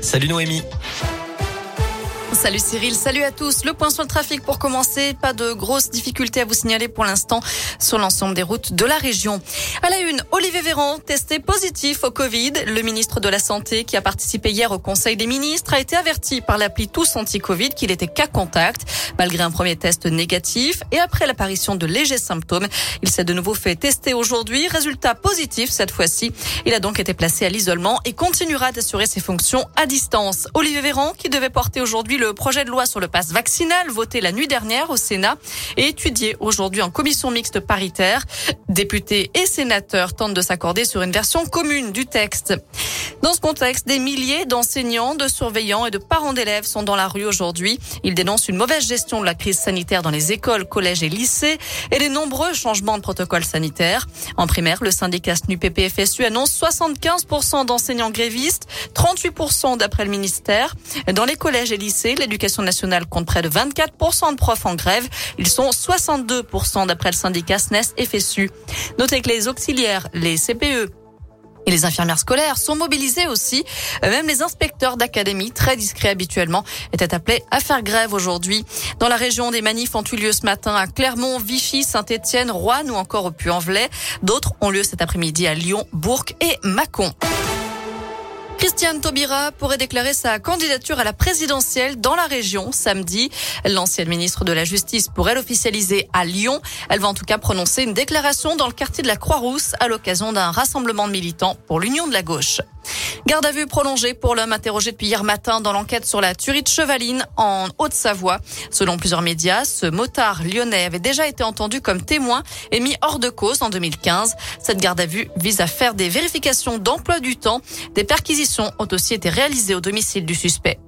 Salut Noémie. Salut Cyril, salut à tous. Le point sur le trafic pour commencer. Pas de grosses difficultés à vous signaler pour l'instant sur l'ensemble des routes de la région. À la une, Olivier Véran, testé positif au Covid. Le ministre de la Santé, qui a participé hier au Conseil des ministres, a été averti par l'appli Tous Anti-Covid qu'il était cas contact, malgré un premier test négatif. Et après l'apparition de légers symptômes, il s'est de nouveau fait tester aujourd'hui. Résultat positif cette fois-ci. Il a donc été placé à l'isolement et continuera d'assurer ses fonctions à distance. Olivier Véran, qui devait porter aujourd'hui le le projet de loi sur le passe vaccinal voté la nuit dernière au Sénat et étudié aujourd'hui en commission mixte paritaire. Députés et sénateurs tentent de s'accorder sur une version commune du texte. Dans ce contexte, des milliers d'enseignants, de surveillants et de parents d'élèves sont dans la rue aujourd'hui. Ils dénoncent une mauvaise gestion de la crise sanitaire dans les écoles, collèges et lycées et les nombreux changements de protocole sanitaire. En primaire, le syndicat SNUPPFSU annonce 75% d'enseignants grévistes, 38% d'après le ministère. Dans les collèges et lycées, l'éducation nationale compte près de 24% de profs en grève. Ils sont 62% d'après le syndicat SNES FSU. Notez que les auxiliaires, les CPE, et les infirmières scolaires sont mobilisées aussi. Même les inspecteurs d'académie, très discrets habituellement, étaient appelés à faire grève aujourd'hui. Dans la région, des manifs ont eu lieu ce matin à Clermont, Vichy, Saint-Étienne, Rouen ou encore au Puy-en-Velay. D'autres ont lieu cet après-midi à Lyon, Bourg et Mâcon. Christiane Taubira pourrait déclarer sa candidature à la présidentielle dans la région samedi. L'ancienne ministre de la Justice pourrait l'officialiser à Lyon. Elle va en tout cas prononcer une déclaration dans le quartier de la Croix-Rousse à l'occasion d'un rassemblement de militants pour l'Union de la gauche. Garde à vue prolongée pour l'homme interrogé depuis hier matin dans l'enquête sur la tuerie de Chevaline en Haute-Savoie. Selon plusieurs médias, ce motard lyonnais avait déjà été entendu comme témoin et mis hors de cause en 2015. Cette garde à vue vise à faire des vérifications d'emploi du temps. Des perquisitions ont aussi été réalisées au domicile du suspect.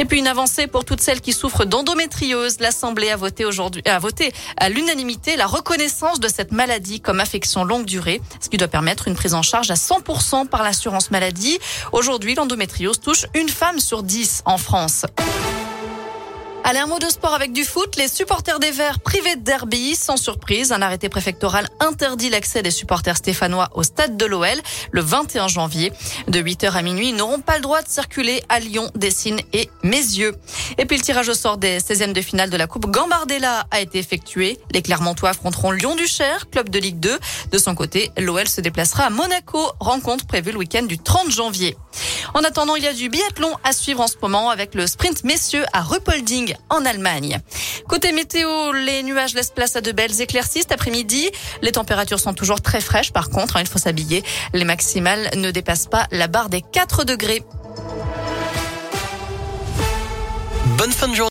Et puis une avancée pour toutes celles qui souffrent d'endométriose. L'Assemblée a voté aujourd'hui, a voté à l'unanimité la reconnaissance de cette maladie comme affection longue durée, ce qui doit permettre une prise en charge à 100% par l'assurance maladie. Aujourd'hui, l'endométriose touche une femme sur dix en France. Allez, un mot de sport avec du foot. Les supporters des Verts privés de derby, sans surprise, un arrêté préfectoral interdit l'accès des supporters stéphanois au stade de l'OL le 21 janvier. De 8h à minuit, ils n'auront pas le droit de circuler à Lyon, Dessines et Mézieux. Et puis le tirage au sort des 16e de finale de la Coupe Gambardella a été effectué. Les Clermontois affronteront Lyon-Duchère, club de Ligue 2. De son côté, l'OL se déplacera à Monaco, rencontre prévue le week-end du 30 janvier. En attendant, il y a du biathlon à suivre en ce moment avec le sprint messieurs à Ruppolding en Allemagne. Côté météo, les nuages laissent place à de belles éclaircies cet après-midi. Les températures sont toujours très fraîches par contre, hein, il faut s'habiller. Les maximales ne dépassent pas la barre des 4 degrés. Bonne fin de journée.